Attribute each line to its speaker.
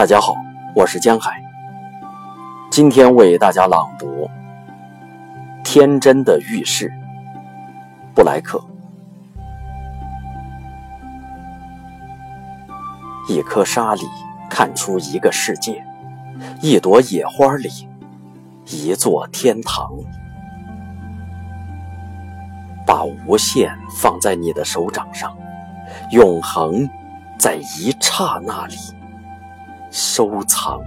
Speaker 1: 大家好，我是江海。今天为大家朗读《天真的浴室》，布莱克。一颗沙里看出一个世界，一朵野花里一座天堂。把无限放在你的手掌上，永恒在一刹那里。收藏。